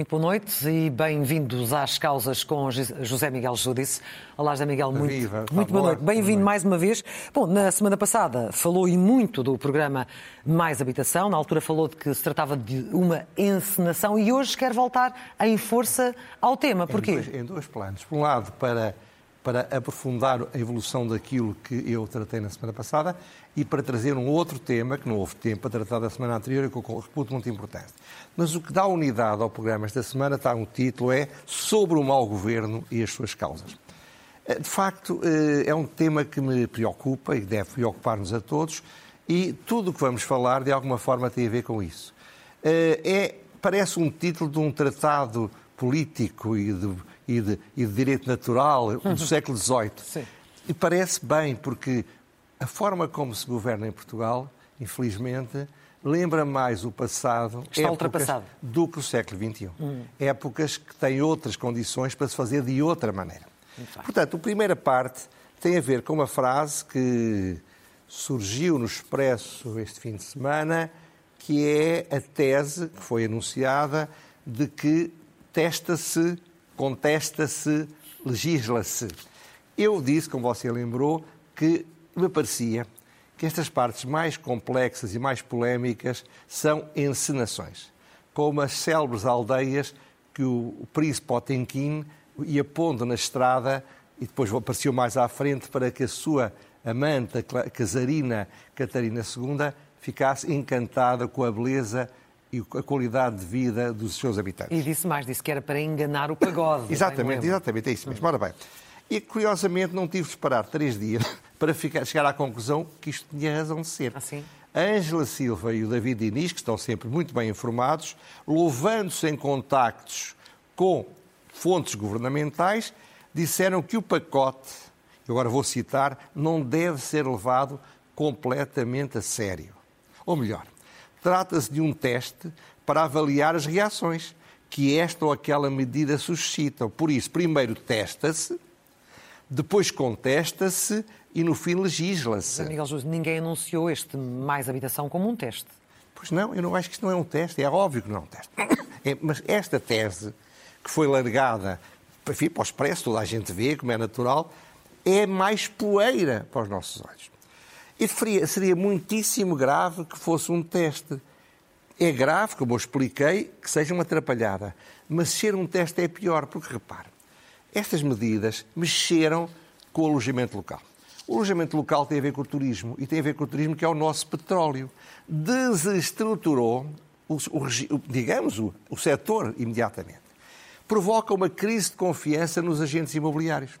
Muito boa noite e bem-vindos às causas com José Miguel Judice. Olá, José Miguel, muito, Viva, muito boa noite. Bem-vindo mais uma vez. Bom, na semana passada falou e muito do programa Mais Habitação. Na altura falou de que se tratava de uma encenação e hoje quer voltar em força ao tema. Porquê? Em dois, em dois planos. Por um lado, para para aprofundar a evolução daquilo que eu tratei na semana passada e para trazer um outro tema, que não houve tempo para tratar da semana anterior e que eu reputo muito importante. Mas o que dá unidade ao programa esta semana está um título, é Sobre o mau governo e as suas causas. Eh, de facto, eh, é um tema que me preocupa e deve preocupar-nos a todos e tudo o que vamos falar, de alguma forma, tem a ver com isso. Eh, é, parece um título de um tratado político e de e de, e de direito natural do século XVIII. Sim. E parece bem, porque a forma como se governa em Portugal, infelizmente, lembra mais o passado Está ultrapassado. do que o século XXI. Hum. Épocas que têm outras condições para se fazer de outra maneira. Portanto, a primeira parte tem a ver com uma frase que surgiu no Expresso este fim de semana, que é a tese que foi anunciada de que testa-se contesta-se, legisla-se. Eu disse, como você lembrou, que me parecia que estas partes mais complexas e mais polémicas são encenações, como as célebres aldeias que o príncipe Potemkin ia pondo na estrada e depois apareceu mais à frente para que a sua amante, a casarina Catarina II, ficasse encantada com a beleza e a qualidade de vida dos seus habitantes. E disse mais, disse que era para enganar o pagode. exatamente, exatamente, é isso mesmo. Ora bem, e curiosamente não tive de esperar três dias para ficar, chegar à conclusão que isto tinha razão de ser. Assim? A Ângela Silva e o David Diniz, que estão sempre muito bem informados, louvando-se em contactos com fontes governamentais, disseram que o pacote, agora vou citar, não deve ser levado completamente a sério. Ou melhor, Trata-se de um teste para avaliar as reações que esta ou aquela medida suscitam. Por isso, primeiro testa-se, depois contesta-se e no fim legisla-se. Miguel José, ninguém anunciou este mais habitação como um teste. Pois não, eu não acho que isto não é um teste, é óbvio que não é um teste. É, mas esta tese, que foi largada enfim, para o expresso, toda a gente vê, como é natural, é mais poeira para os nossos olhos. E seria, seria muitíssimo grave que fosse um teste. É grave, como eu expliquei, que seja uma atrapalhada. Mas ser um teste é pior, porque repare, estas medidas mexeram com o alojamento local. O alojamento local tem a ver com o turismo e tem a ver com o turismo que é o nosso petróleo. Desestruturou, o, o, digamos, o, o setor imediatamente. Provoca uma crise de confiança nos agentes imobiliários,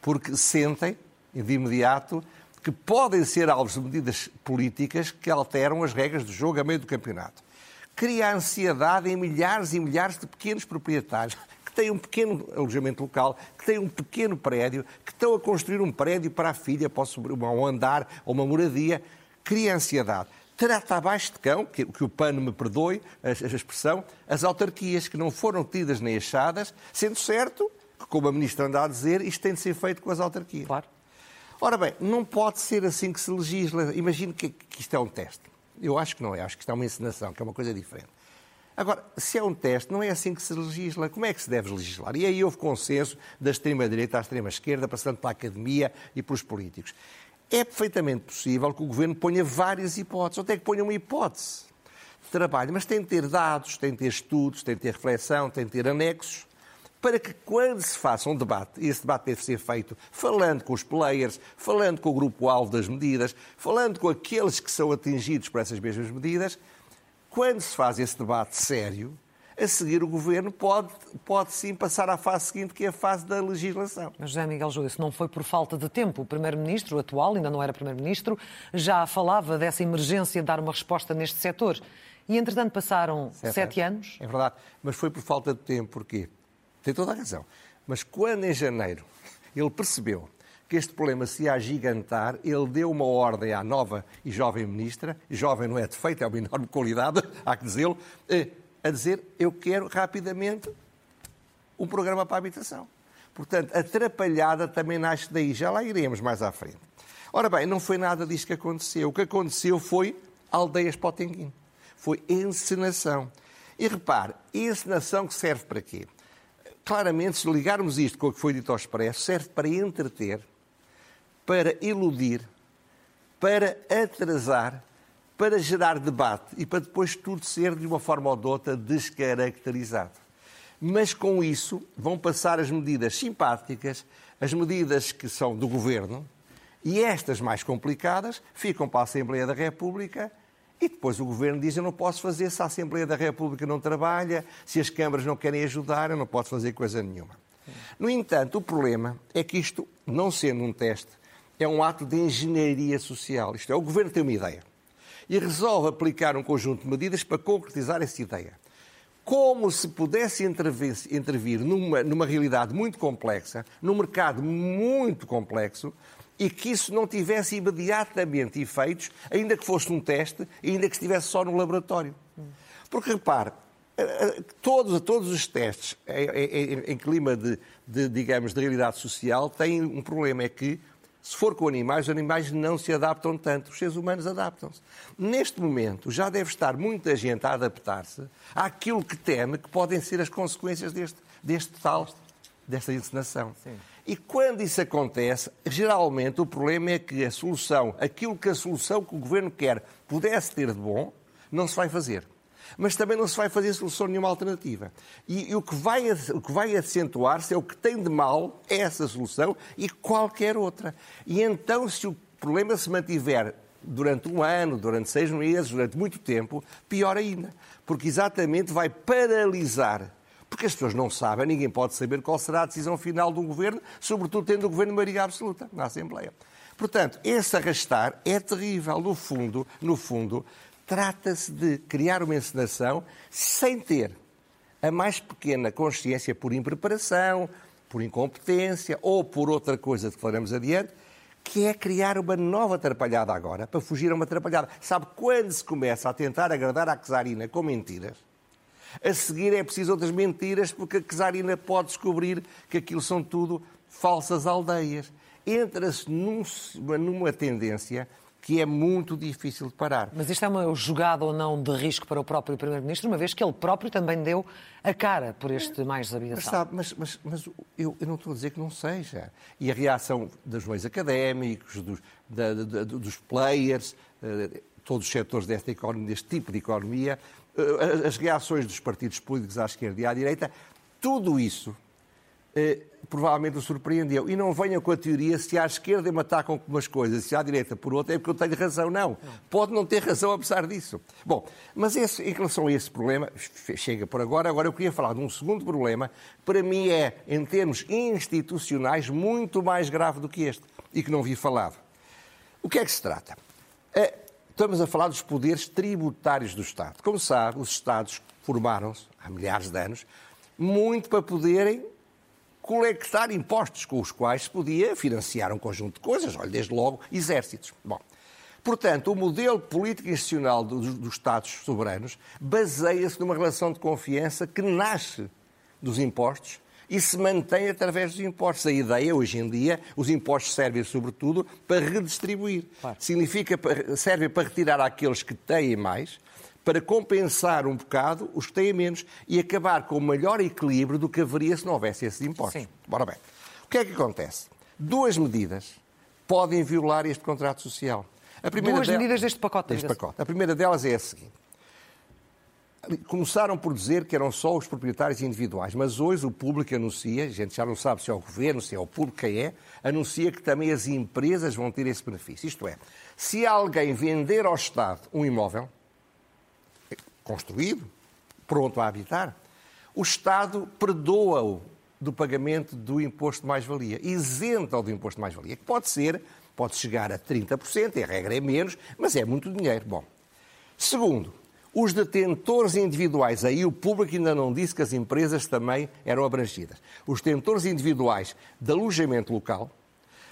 porque sentem, de imediato, que podem ser alvos de medidas políticas que alteram as regras do jogo a meio do campeonato. Cria ansiedade em milhares e milhares de pequenos proprietários que têm um pequeno alojamento local, que têm um pequeno prédio, que estão a construir um prédio para a filha, para um andar ou uma moradia. Cria ansiedade. Trata abaixo de cão, que, que o pano me perdoe a, a expressão, as autarquias que não foram tidas nem achadas, sendo certo que, como a Ministra anda a dizer, isto tem de ser feito com as autarquias. Claro. Ora bem, não pode ser assim que se legisla. Imagino que, que isto é um teste. Eu acho que não é, acho que isto é uma encenação, que é uma coisa diferente. Agora, se é um teste, não é assim que se legisla. Como é que se deve legislar? E aí houve consenso da extrema-direita à extrema-esquerda, passando pela academia e pelos políticos. É perfeitamente possível que o governo ponha várias hipóteses, ou até que ponha uma hipótese de trabalho, mas tem de ter dados, tem de ter estudos, tem de ter reflexão, tem de ter anexos para que quando se faça um debate, e esse debate deve ser feito falando com os players, falando com o grupo-alvo das medidas, falando com aqueles que são atingidos por essas mesmas medidas, quando se faz esse debate sério, a seguir o Governo pode, pode sim passar à fase seguinte, que é a fase da legislação. Mas José Miguel Júlio, isso não foi por falta de tempo. O Primeiro-Ministro atual, ainda não era Primeiro-Ministro, já falava dessa emergência de dar uma resposta neste setor. E, entretanto, passaram sete, sete anos. É verdade, mas foi por falta de tempo. Porquê? Tem toda a razão. Mas quando em janeiro ele percebeu que este problema se ia agigantar, ele deu uma ordem à nova e jovem ministra, jovem não é defeito, é uma enorme qualidade, há que dizê-lo, eh, a dizer, eu quero rapidamente um programa para a habitação. Portanto, atrapalhada também nasce daí, já lá iremos mais à frente. Ora bem, não foi nada disto que aconteceu. O que aconteceu foi aldeias Potenguim. Foi encenação. E repare, encenação que serve para quê? Claramente, se ligarmos isto com o que foi dito ao Expresso, serve para entreter, para iludir, para atrasar, para gerar debate e para depois tudo ser, de uma forma ou de outra, descaracterizado. Mas com isso vão passar as medidas simpáticas, as medidas que são do governo, e estas mais complicadas ficam para a Assembleia da República e depois o Governo diz: Eu não posso fazer se a Assembleia da República não trabalha, se as câmaras não querem ajudar, eu não posso fazer coisa nenhuma. No entanto, o problema é que isto, não sendo um teste, é um ato de engenharia social. Isto é, o Governo tem uma ideia e resolve aplicar um conjunto de medidas para concretizar essa ideia. Como se pudesse intervir, numa, numa realidade muito complexa, num mercado muito complexo, e que isso não tivesse imediatamente efeitos, ainda que fosse um teste, ainda que estivesse só no laboratório. Porque, repare, eh, eh, todos, todos os testes em, em, em clima de, de, digamos, de realidade social têm um problema, é que se for com animais, os animais não se adaptam tanto, os seres humanos adaptam-se. Neste momento, já deve estar muita gente a adaptar-se àquilo que teme que podem ser as consequências deste, deste tal, desta encenação. Sim. E quando isso acontece, geralmente o problema é que a solução, aquilo que a solução que o governo quer pudesse ter de bom, não se vai fazer. Mas também não se vai fazer solução nenhuma alternativa. E, e o que vai, o que vai acentuar-se é o que tem de mal essa solução e qualquer outra. E então, se o problema se mantiver durante um ano, durante seis meses, durante muito tempo, pior ainda. Porque exatamente vai paralisar porque as pessoas não sabem, ninguém pode saber qual será a decisão final do governo, sobretudo tendo o governo maioria absoluta na Assembleia. Portanto, esse arrastar é terrível. No fundo, no fundo, trata-se de criar uma encenação sem ter a mais pequena consciência por impreparação, por incompetência ou por outra coisa que falaremos adiante, que é criar uma nova atrapalhada agora, para fugir a uma atrapalhada. Sabe, quando se começa a tentar agradar a Czarina com mentiras, a seguir é preciso outras mentiras, porque a Czarina pode descobrir que aquilo são tudo falsas aldeias. Entra-se num, numa tendência que é muito difícil de parar. Mas isto é uma jogada ou não de risco para o próprio Primeiro-Ministro, uma vez que ele próprio também deu a cara por este mais habitação. Mas, sabe, mas, mas, mas eu, eu, não estou a dizer que não seja. E a reação dos meios académicos, dos, da, da, dos players, uh, todos os setores desta economia, deste tipo de economia, eh, as reações dos partidos políticos à esquerda e à direita, tudo isso eh, provavelmente o surpreendeu. E não venham com a teoria se à esquerda me atacam com umas coisas, se à direita por outra, é porque eu tenho razão. Não. Pode não ter razão apesar disso. Bom, mas esse, em relação a esse problema, chega por agora. Agora eu queria falar de um segundo problema, para mim é, em termos institucionais, muito mais grave do que este e que não vi falado. O que é que se trata? É, Estamos a falar dos poderes tributários do Estado. Como sabe, os Estados formaram-se, há milhares de anos, muito para poderem colectar impostos com os quais se podia financiar um conjunto de coisas, olha, desde logo exércitos. Bom, portanto, o modelo político institucional dos, dos Estados soberanos baseia-se numa relação de confiança que nasce dos impostos e se mantém através dos impostos. A ideia, hoje em dia, os impostos servem sobretudo para redistribuir. Claro. Significa, servem para retirar àqueles que têm mais, para compensar um bocado os que têm menos e acabar com o maior equilíbrio do que haveria se não houvesse esses impostos. Sim. Bora bem. O que é que acontece? Duas medidas podem violar este contrato social. A primeira Duas medidas deste pacote. Deste pacote. A primeira delas é a seguinte começaram por dizer que eram só os proprietários individuais, mas hoje o público anuncia, a gente já não sabe se é o governo, se é o público, quem é, anuncia que também as empresas vão ter esse benefício. Isto é, se alguém vender ao Estado um imóvel construído, pronto a habitar, o Estado perdoa-o do pagamento do imposto de mais-valia, isenta-o do imposto de mais-valia, que pode ser, pode chegar a 30%, a regra é menos, mas é muito dinheiro. Bom, segundo, os detentores individuais, aí o público ainda não disse que as empresas também eram abrangidas. Os detentores individuais de alojamento local,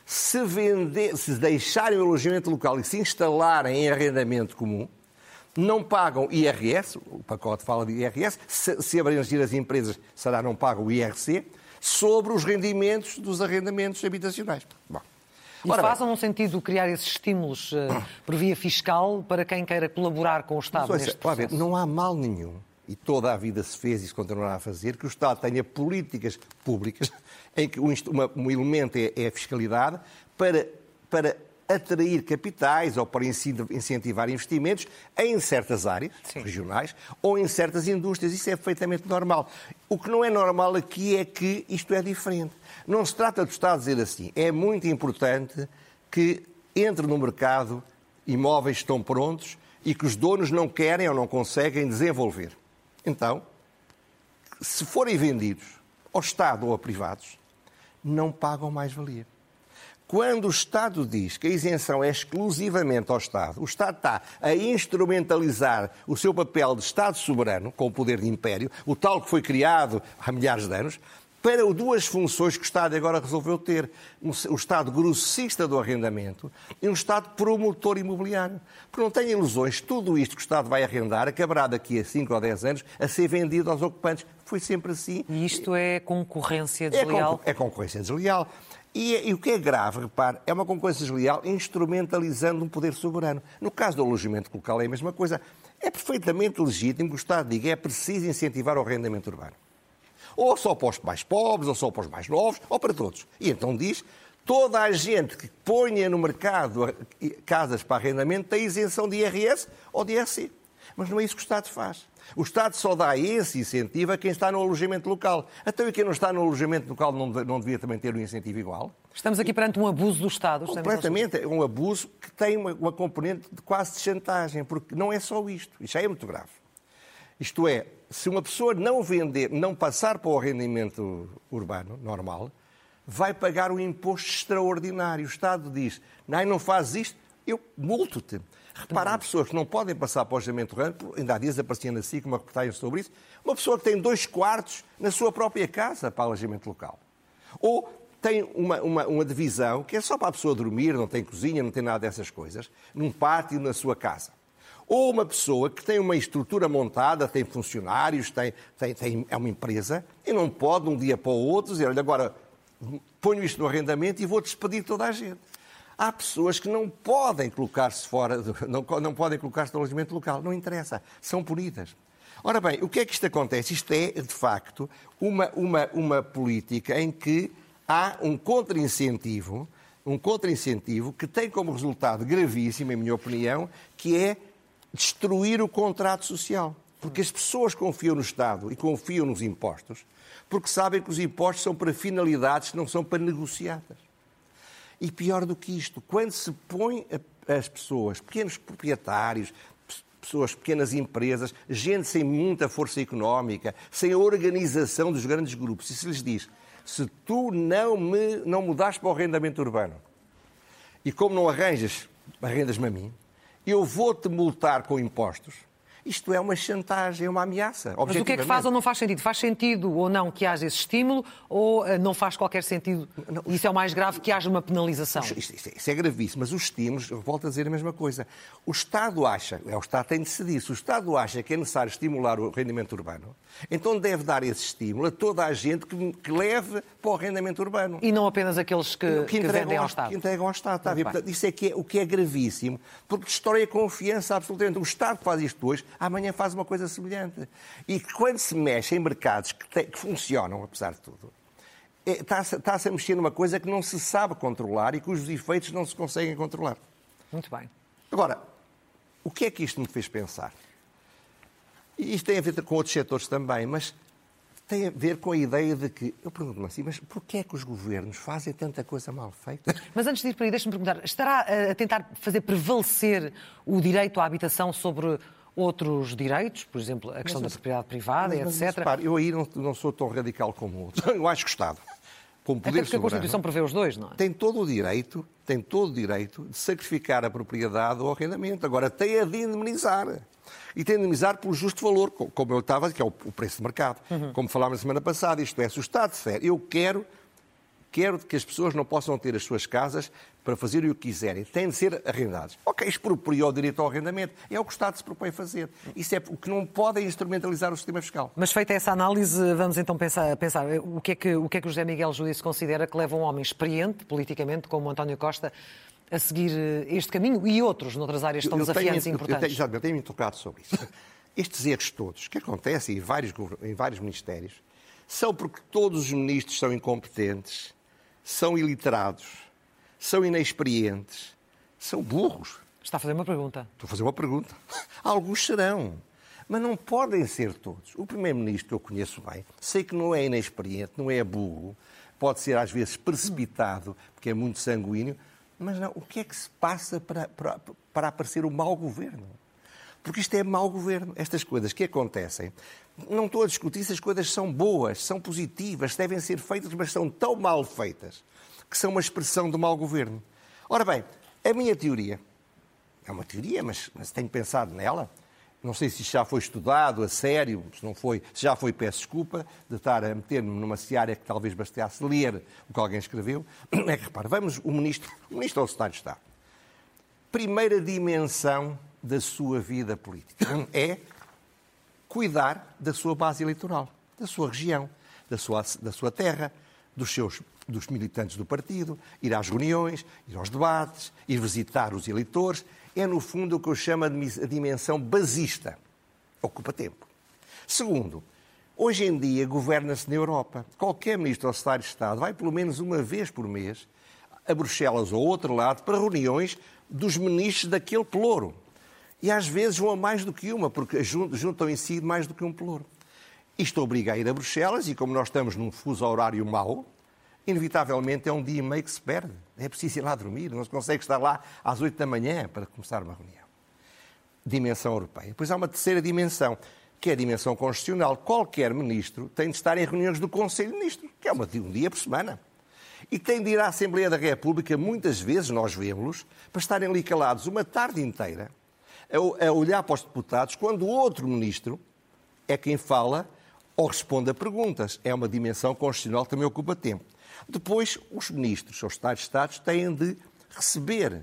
se, vender, se deixarem o alojamento local e se instalarem em arrendamento comum, não pagam IRS, o pacote fala de IRS, se, se abranger as empresas, será não pagam o IRC, sobre os rendimentos dos arrendamentos habitacionais. Bom, e Ora, faz no sentido criar esses estímulos uh, por via fiscal para quem queira colaborar com o Estado neste processo? Ver, não há mal nenhum e toda a vida se fez e se continuará a fazer, que o Estado tenha políticas públicas em que um, um elemento é, é a fiscalidade para, para atrair capitais ou para incentivar investimentos em certas áreas Sim. regionais ou em certas indústrias. Isso é perfeitamente normal. O que não é normal aqui é que isto é diferente. Não se trata do Estado dizer assim. É muito importante que entre no mercado imóveis que estão prontos e que os donos não querem ou não conseguem desenvolver. Então, se forem vendidos ao Estado ou a privados, não pagam mais-valia. Quando o Estado diz que a isenção é exclusivamente ao Estado, o Estado está a instrumentalizar o seu papel de Estado soberano, com o poder de império, o tal que foi criado há milhares de anos, para duas funções que o Estado agora resolveu ter. O Estado grossista do arrendamento e um Estado promotor imobiliário. Porque não tenha ilusões, tudo isto que o Estado vai arrendar acabará daqui a 5 ou 10 anos a ser vendido aos ocupantes. Foi sempre assim. E isto é concorrência desleal? É, é concorrência desleal. E, e, o que é grave, repare, é uma concorrência desleal instrumentalizando um poder soberano. No caso do alojamento local é a mesma coisa. É perfeitamente legítimo que o Estado diga é preciso incentivar o arrendamento urbano ou só para os mais pobres, ou só para os mais novos, ou para todos. E então diz, toda a gente que ponha no mercado casas para arrendamento tem isenção de IRS ou de IRC. Mas não é isso que o Estado faz. O Estado só dá esse incentivo a quem está no alojamento local. Até então, quem não está no alojamento local não, não devia também ter um incentivo igual? Estamos aqui perante um abuso do Estado. Completamente. É um abuso que tem uma, uma componente de quase de chantagem, porque não é só isto. Isto já é muito grave. Isto é, se uma pessoa não vender, não passar para o rendimento urbano normal, vai pagar um imposto extraordinário. O Estado diz, não, não faz isto, eu multo-te. Repara, há pessoas que não podem passar para o rendimento urbano, ainda há dias aparecia na SIC uma reportagem sobre isso, uma pessoa que tem dois quartos na sua própria casa para alojamento local. Ou tem uma, uma, uma divisão que é só para a pessoa dormir, não tem cozinha, não tem nada dessas coisas, num pátio na sua casa. Ou uma pessoa que tem uma estrutura montada, tem funcionários, tem, tem, tem, é uma empresa, e não pode, de um dia para o outro, dizer: olha, agora ponho isto no arrendamento e vou despedir toda a gente. Há pessoas que não podem colocar-se fora, não, não podem colocar-se no alojamento local, não interessa, são punidas. Ora bem, o que é que isto acontece? Isto é, de facto, uma, uma, uma política em que há um contra-incentivo, um contra-incentivo que tem como resultado gravíssimo, em minha opinião, que é destruir o contrato social. Porque as pessoas confiam no Estado e confiam nos impostos, porque sabem que os impostos são para finalidades não são para negociadas. E pior do que isto, quando se põe as pessoas, pequenos proprietários, pessoas, pequenas empresas, gente sem muita força económica, sem a organização dos grandes grupos, e se lhes diz, se tu não me não mudares para o arrendamento urbano, e como não arranjas, arrendas-me a mim, eu vou-te multar com impostos. Isto é uma chantagem, é uma ameaça. Mas o que é que faz ou não faz sentido? Faz sentido ou não que haja esse estímulo ou uh, não faz qualquer sentido? Não, isso é o mais grave que haja uma penalização. Isto, isto, isso é gravíssimo, mas os estímulos, volto a dizer a mesma coisa. O Estado acha, é o Estado tem de decidir, se o Estado acha que é necessário estimular o rendimento urbano, então deve dar esse estímulo a toda a gente que, que leve para o rendimento urbano. E não apenas aqueles que, que, que vendem ao, Estado. Que entregam ao Estado. Está Portanto, isso é, que é o que é gravíssimo, porque destrói a confiança absolutamente. O Estado faz isto hoje, amanhã faz uma coisa semelhante. E quando se mexe em mercados que, te, que funcionam, apesar de tudo, está-se é, está a mexer numa coisa que não se sabe controlar e cujos efeitos não se conseguem controlar. Muito bem. Agora, o que é que isto me fez pensar? E isto tem a ver com outros setores também, mas tem a ver com a ideia de que, eu pergunto-me assim, mas porquê é que os governos fazem tanta coisa mal feita? Mas antes de ir para aí, deixe-me perguntar, estará a tentar fazer prevalecer o direito à habitação sobre outros direitos, por exemplo, a questão mas, da propriedade privada, mas, mas, etc. Repare, eu aí não, não, sou tão radical como outros. Eu acho que o Estado, como poder Até porque soberano, a Constituição prevê os dois, não é? Tem todo o direito, tem todo o direito de sacrificar a propriedade ou arrendamento. Agora, tem a de indemnizar e tem de indemnizar pelo justo valor, como eu estava, que é o preço de mercado. Uhum. Como falámos na semana passada, isto é, se o Estado disser, eu quero quero que as pessoas não possam ter as suas casas para fazerem o que quiserem. Têm de ser arrendados. Ok, expropriou o direito ao arrendamento. É o que o Estado se propõe fazer. Isso é o que não pode instrumentalizar o sistema fiscal. Mas feita essa análise, vamos então pensar, pensar o, que é que, o que é que o José Miguel Judice considera que leva um homem experiente politicamente, como António Costa, a seguir eh, este caminho e outros noutras áreas tão desafiantes e importantes? Eu tenho, eu tenho-me tocado sobre isso. estes erros todos que acontecem em vários, em vários ministérios são porque todos os ministros são incompetentes, são iliterados, são inexperientes, são burros. Está a fazer uma pergunta. Estou a fazer uma pergunta. Alguns serão, mas não podem ser todos. O primeiro-ministro que eu conheço bem, sei que não é inexperiente, não é burro, pode ser às vezes precipitado, porque é muito sanguíneo, mas não, o que é que se passa para, para, para aparecer o mau governo? Porque isto é mau governo. Estas coisas que acontecem, não estou a discutir se as coisas são boas, são positivas, devem ser feitas, mas são tão mal feitas que são uma expressão do mau governo. Ora bem, a minha teoria, é uma teoria, mas, mas tenho pensado nela, não sei se já foi estudado a sério, se não foi, se já foi, peço desculpa de estar a meter-me numa seara que talvez bastasse ler o que alguém escreveu. É que, repare, vamos, o ministro, o ministro do Estado está. Primeira dimensão da sua vida política é cuidar da sua base eleitoral, da sua região, da sua, da sua terra, dos seus dos militantes do partido, ir às reuniões, ir aos debates, ir visitar os eleitores. É, no fundo, o que eu chamo a dimensão basista. Ocupa tempo. Segundo, hoje em dia governa-se na Europa. Qualquer ministro ou secretário de Estado vai pelo menos uma vez por mês a Bruxelas ou outro lado para reuniões dos ministros daquele pelouro. E às vezes vão a mais do que uma, porque juntam em si mais do que um pelouro. Isto obriga a ir a Bruxelas e, como nós estamos num fuso horário mau, inevitavelmente é um dia e meio que se perde. É preciso ir lá dormir, não se consegue estar lá às oito da manhã para começar uma reunião. Dimensão europeia. Depois há uma terceira dimensão, que é a dimensão constitucional. Qualquer ministro tem de estar em reuniões do Conselho de Ministros, que é uma, um dia por semana. E tem de ir à Assembleia da República, muitas vezes nós vemos-los, para estarem ali calados uma tarde inteira, a, a olhar para os deputados, quando o outro ministro é quem fala ou responde a perguntas. É uma dimensão constitucional que também ocupa tempo. Depois, os ministros, os Estados Estados, têm de receber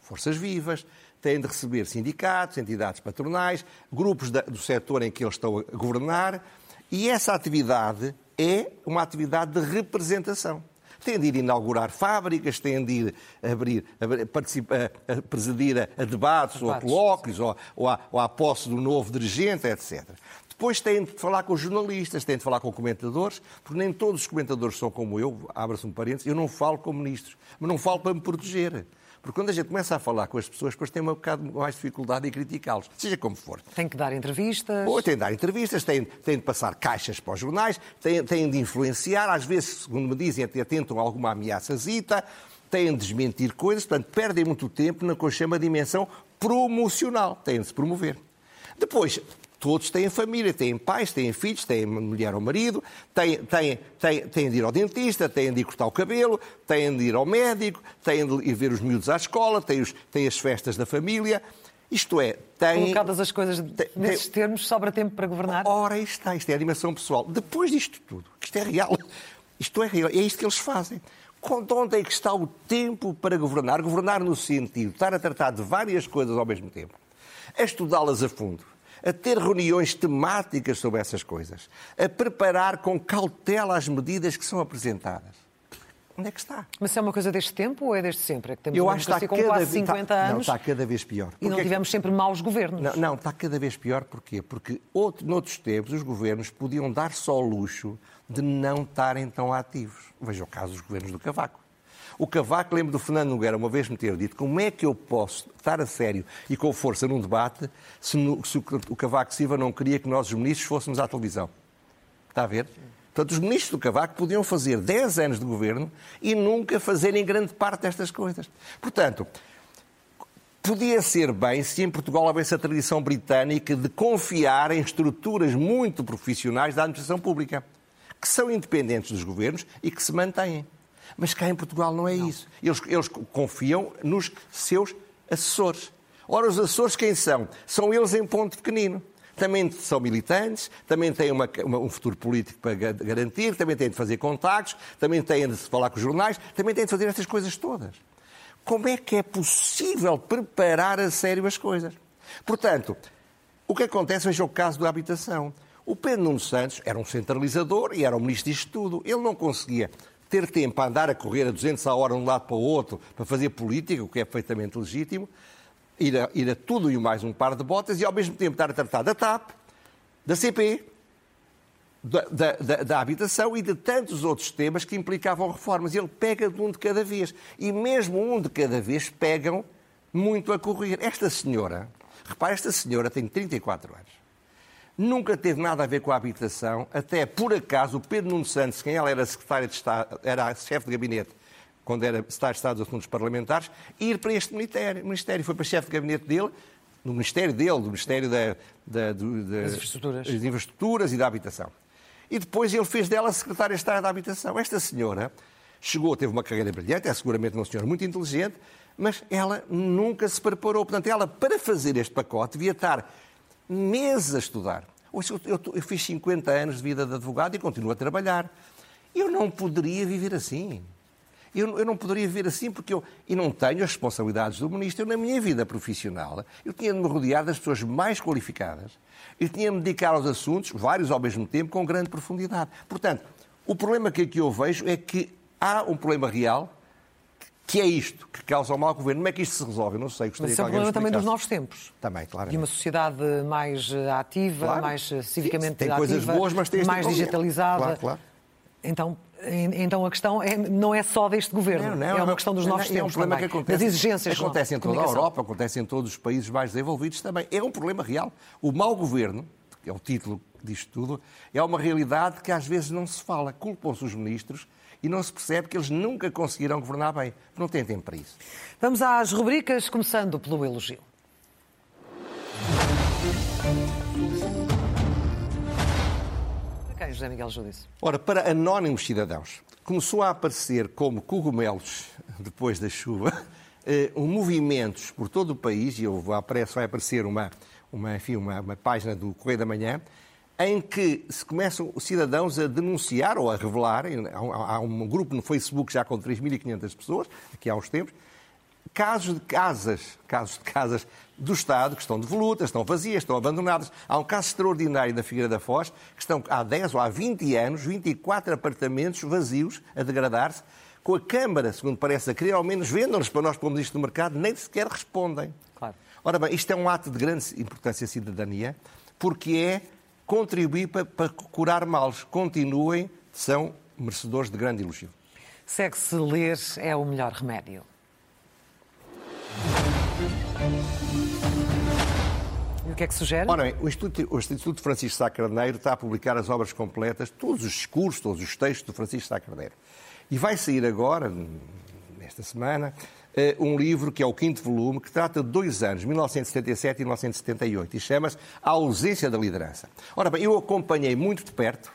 forças vivas, têm de receber sindicatos, entidades patronais, grupos do setor em que eles estão a governar, e essa atividade é uma atividade de representação têm de ir inaugurar fábricas, têm de ir abrir, a, participar, a, presidir a, a debates, debates, ou a colóquios, ou, ou, à, ou à posse do novo dirigente, etc. Depois têm de falar com os jornalistas, têm de falar com comentadores, porque nem todos os comentadores são como eu, abra-se um parênteses, eu não falo como ministros, mas não falo para me proteger. Porque quando a gente começa a falar com as pessoas, depois tem um bocado mais dificuldade em criticá-los, seja como for. Tem que dar entrevistas. Ou tem de dar entrevistas, tem, tem de passar caixas para os jornais, tem, tem de influenciar, às vezes, segundo me dizem, até tentam alguma ameaçazita, têm de desmentir coisas, portanto, perdem muito tempo na que eu chamo a dimensão promocional. Têm de se promover. Depois, todos têm família, têm pais, têm filhos, têm mulher ou marido, têm, têm, têm, têm de ir ao dentista, têm de ir cortar o cabelo, têm de ir ao médico, têm de ir ver os miúdos à escola, têm, os, têm as festas da família. Isto é, tem. Colocadas as coisas tem, nesses tem, termos, sobra tempo para governar? Ora, isto está, isto é a animação pessoal. Depois disto tudo, isto é real, isto é real, é isto que eles fazem. De onde é que está o tempo para governar? Governar no sentido de estar a tratar de várias coisas ao mesmo tempo, a estudá-las a fundo, a ter reuniões temáticas sobre essas coisas, a preparar com cautela as medidas que são apresentadas. Onde é que está? Mas é uma coisa deste tempo ou é desde sempre? É que temos Eu acho que está com cada quase 50 está, anos. Não, está cada vez pior. E não tivemos sempre maus governos. Não, não, está cada vez pior. Porquê? Porque outro, noutros tempos os governos podiam dar só o luxo de não estarem tão ativos. Veja o caso dos governos do Cavaco. O Cavaco, lembro do Fernando Nogueira uma vez me ter dito como é que eu posso estar a sério e com força num debate se, no, se o Cavaco Silva não queria que nós, os ministros, fôssemos à televisão. Está a ver? Portanto, os ministros do Cavaco podiam fazer 10 anos de governo e nunca fazerem grande parte destas coisas. Portanto, podia ser bem se em Portugal houvesse a tradição britânica de confiar em estruturas muito profissionais da administração pública, que são independentes dos governos e que se mantêm. Mas cá em Portugal não é não. isso. Eles, eles confiam nos seus assessores. Ora, os assessores quem são? São eles em ponto pequenino. Também são militantes, também têm uma, uma, um futuro político para garantir, também têm de fazer contactos, também têm de falar com os jornais, também têm de fazer estas coisas todas. Como é que é possível preparar a sério as coisas? Portanto, o que acontece, veja o caso da habitação. O Pedro Nuno Santos era um centralizador e era o ministro disto tudo. Ele não conseguia ter tempo a andar a correr a 200 a hora de um lado para o outro para fazer política, o que é perfeitamente legítimo, ir a, ir a tudo e mais um par de botas e ao mesmo tempo estar a tratar da TAP, da CP, da, da, da, habitação e de tantos outros temas que implicavam reformas. Ele pega de um de cada vez. E mesmo um de cada vez pegam muito a correr. Esta senhora, repare, esta senhora tem 34 anos. Nunca teve nada a ver com a habitação, até por acaso o Pedro Nuno Santos, quem ela era secretário de Estado, era chefe de gabinete, quando era secretário de Estado dos Assuntos Parlamentares, ir para este ministério. ministério. Foi para chefe de gabinete dele, no ministério dele, do Ministério da, da, das, infraestruturas. das infraestruturas e da habitação. E depois ele fez dela secretária de Estado da habitação. Esta senhora chegou, teve uma carreira brilhante, é seguramente uma senhora muito inteligente, mas ela nunca se preparou. Portanto, ela, para fazer este pacote, devia estar meses a estudar. Eu, fiz 50 anos de vida de advogado e continuo a trabalhar. Eu não poderia viver assim. Eu, eu, não poderia viver assim porque eu e não tenho as responsabilidades do ministro. Eu, na minha vida profissional, eu tinha de me rodear das pessoas mais qualificadas. Eu tinha de me dedicar aos assuntos, vários ao mesmo tempo, com grande profundidade. Portanto, o problema que aqui eu vejo é que há um problema real que é isto que causa o mau governo. Como é que isto se resolve? Eu não sei. Gostaria Mas isso é um problema também dos novos tempos. Também, claro. De uma sociedade mais eh, ativa, claro. mais eh, civicamente tem ativa, coisas boas, mas tem mais digitalizada. Claro, claro. Então, então a questão é, não é só deste governo, não, não, é uma questão dos novos não, tempos. É um problema também, que acontece, das exigências. Acontece em toda a Europa, acontece em todos os países mais desenvolvidos também. É um problema real. O mau governo, que é o título disto tudo, é uma realidade que às vezes não se fala. Culpam-se os ministros e não se percebe que eles nunca conseguirão governar bem. Não têm tempo para isso. Vamos às rubricas, começando pelo elogio. Para quem, José Miguel Judice? Ora, para anónimos cidadãos, começou a aparecer como cogumelos depois da chuva, eh, um movimentos por todo o país, e eu vai aparecer uma, uma, enfim, uma, uma página do Correio da Manhã, em que se começam os cidadãos a denunciar ou a revelar, há um grupo no Facebook já com 3.500 pessoas, aqui há uns tempos, casos de casas, casos de casas do Estado que estão devolutas, estão vazias, estão abandonadas. Há um caso extraordinário da Figueira da Foz, que estão há 10 ou há 20 anos, 24 apartamentos vazios a degradar-se, com a Câmara, segundo parece, a querer ao menos vendam-nos para nós pomos isto no mercado, nem sequer respondem. Claro. Ora bem, isto é um ato de grande importância à cidadania, porque é contribuir para, para curar males. Continuem, são merecedores de grande elogio. Segue-se ler é o melhor remédio. E o que é que sugere? Ora bem, o Instituto, o Instituto Francisco Sá Carneiro está a publicar as obras completas, todos os discursos, todos os textos do Francisco Sá Carneiro. E vai sair agora, nesta semana, um livro que é o quinto volume, que trata de dois anos, 1977 e 1978, e chama-se A Ausência da Liderança. Ora bem, eu acompanhei muito de perto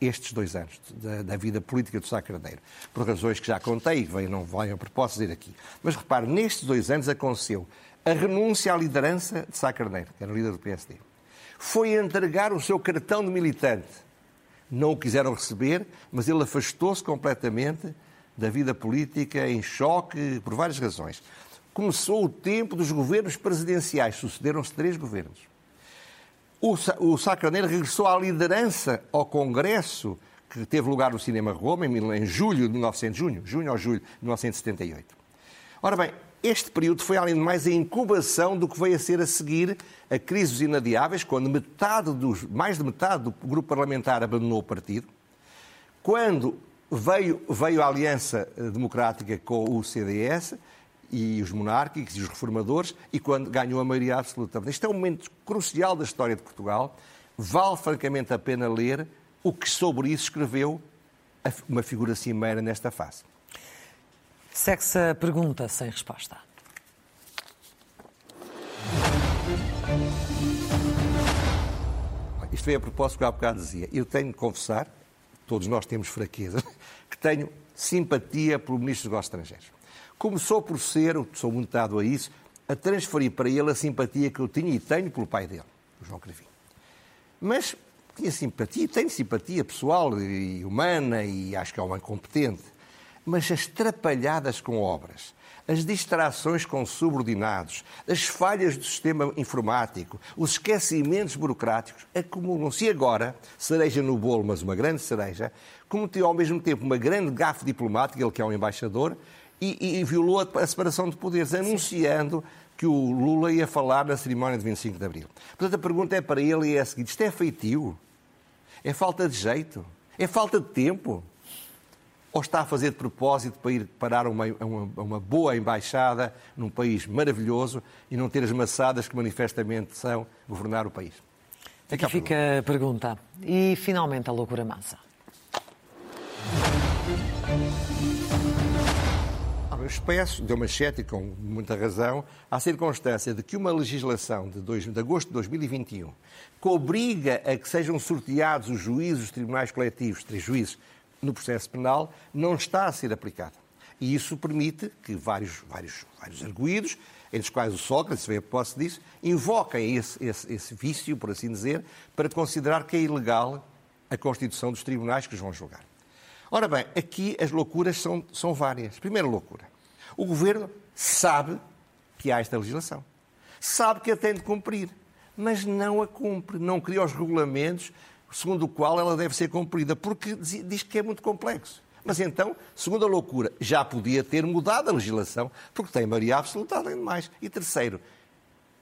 estes dois anos da, da vida política do Sá Carneiro, por razões que já contei, e não venho a propósito dizer aqui. Mas repare, nestes dois anos aconteceu a renúncia à liderança de Sá Carneiro, que era o líder do PSD. Foi entregar o seu cartão de militante. Não o quiseram receber, mas ele afastou-se completamente da vida política em choque por várias razões. Começou o tempo dos governos presidenciais, sucederam-se três governos. O, o Sacraneiro regressou à liderança ao Congresso que teve lugar no Cinema Roma em, julho de 1900, junho, junho ou julho de 1978. Ora bem, este período foi, além de mais, a incubação do que veio a ser a seguir a crise dos inadiáveis, quando metade dos, mais de metade do grupo parlamentar abandonou o partido, quando Veio, veio a Aliança Democrática com o CDS e os monárquicos e os reformadores, e quando ganhou a maioria absoluta. Este é um momento crucial da história de Portugal. Vale francamente a pena ler o que sobre isso escreveu uma figura cimeira nesta fase. Segue-se a pergunta sem resposta. Isto veio a propósito que há bocado dizia. Eu tenho de confessar todos nós temos fraqueza, que tenho simpatia pelo Ministro dos Negócios Estrangeiros. Começou por ser, sou muito dado a isso, a transferir para ele a simpatia que eu tinha e tenho pelo pai dele, o João Cravinho. Mas tinha simpatia, tenho simpatia pessoal e humana e acho que é um homem competente. Mas as trapalhadas com obras, as distrações com subordinados, as falhas do sistema informático, os esquecimentos burocráticos acumulam-se. E agora, cereja no bolo, mas uma grande cereja, cometeu ao mesmo tempo uma grande gafe diplomática, ele que é um embaixador, e, e violou a, a separação de poderes, anunciando que o Lula ia falar na cerimónia de 25 de Abril. Portanto, a pergunta é para ele e é a seguinte: isto é feitio? É falta de jeito? É falta de tempo? Ou está a fazer de propósito para ir parar uma, uma, uma boa embaixada num país maravilhoso e não ter as maçadas que manifestamente são governar o país? É Aqui fica a pergunta. E finalmente a loucura massa. Eu peço, deu manchete com muita razão, à circunstância de que uma legislação de, dois, de agosto de 2021 que obriga a que sejam sorteados os juízes dos tribunais coletivos, três juízes, no processo penal, não está a ser aplicada. E isso permite que vários, vários, vários arguídos, entre os quais o Sócrates, se bem posse disso, invoquem esse, esse, esse vício, por assim dizer, para considerar que é ilegal a constituição dos tribunais que os vão julgar. Ora bem, aqui as loucuras são, são várias. Primeira loucura. O governo sabe que há esta legislação. Sabe que a tem de cumprir, mas não a cumpre. Não cria os regulamentos segundo o qual ela deve ser cumprida, porque diz que é muito complexo. Mas então, segundo a loucura, já podia ter mudado a legislação, porque tem maioria absoluta além de mais. E terceiro,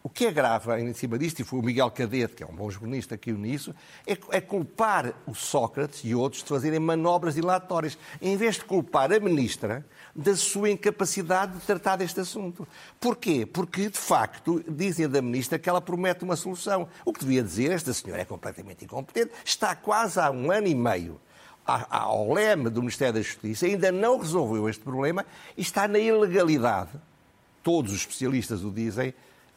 o que é grave em cima disto, e foi o Miguel Cadete, que é um bom jornalista que nisso, é, é culpar o Sócrates e outros de fazerem manobras dilatórias, em vez de culpar a ministra da sua incapacidade de tratar deste assunto. Porquê? Porque, de facto, dizem da ministra que ela promete uma solução. O que devia dizer, esta senhora é completamente incompetente, está quase há um ano e meio ao leme do Ministério da Justiça, ainda não resolveu este problema e está na ilegalidade. Todos os especialistas o dizem,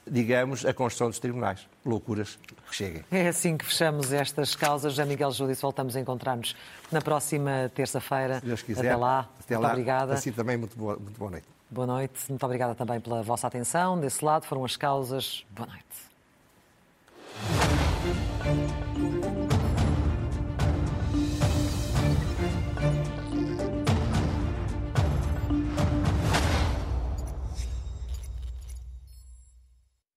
digamos, a construção dos tribunais. Loucuras que cheguem. É assim que fechamos estas causas. Já Miguel Judice, voltamos a encontrar-nos na próxima terça-feira. Se Deus quiser. Até lá. Até muito lá. obrigada. Assim também, muito boa, muito boa noite. Boa noite. Muito obrigada também pela vossa atenção. Desse lado foram as causas. Boa noite.